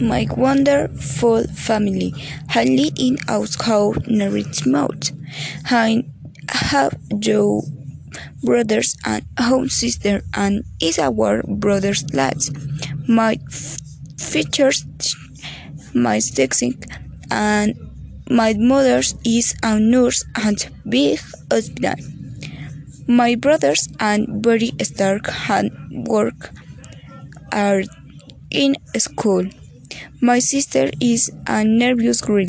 my wonderful family. I live in a house near mouth. I have two brothers and one sister and is our brother's lads. My features my sexing and my mother is a nurse and big hospital. My brothers and very stark hard work are in school. My sister is a nervous girl,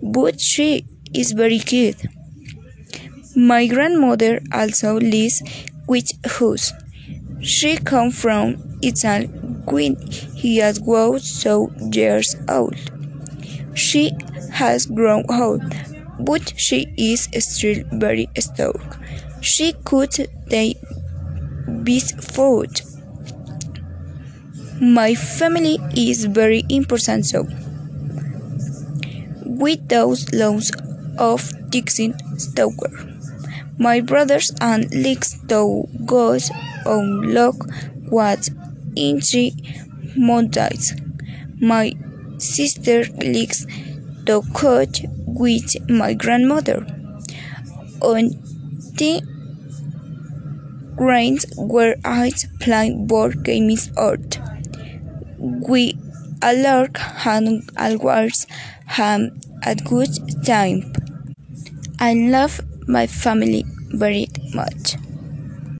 but she is very good. My grandmother also lives with us. She comes from Italy when he was so years old. She has grown old, but she is still very strong. She could take this food. My family is very important so with those loans of Dixon Stoker. My brothers and legs to goes on look what in the mountains. My sister likes to cook with my grandmother. On the grains where I play board games out. We all and always have a good time. I love my family very much.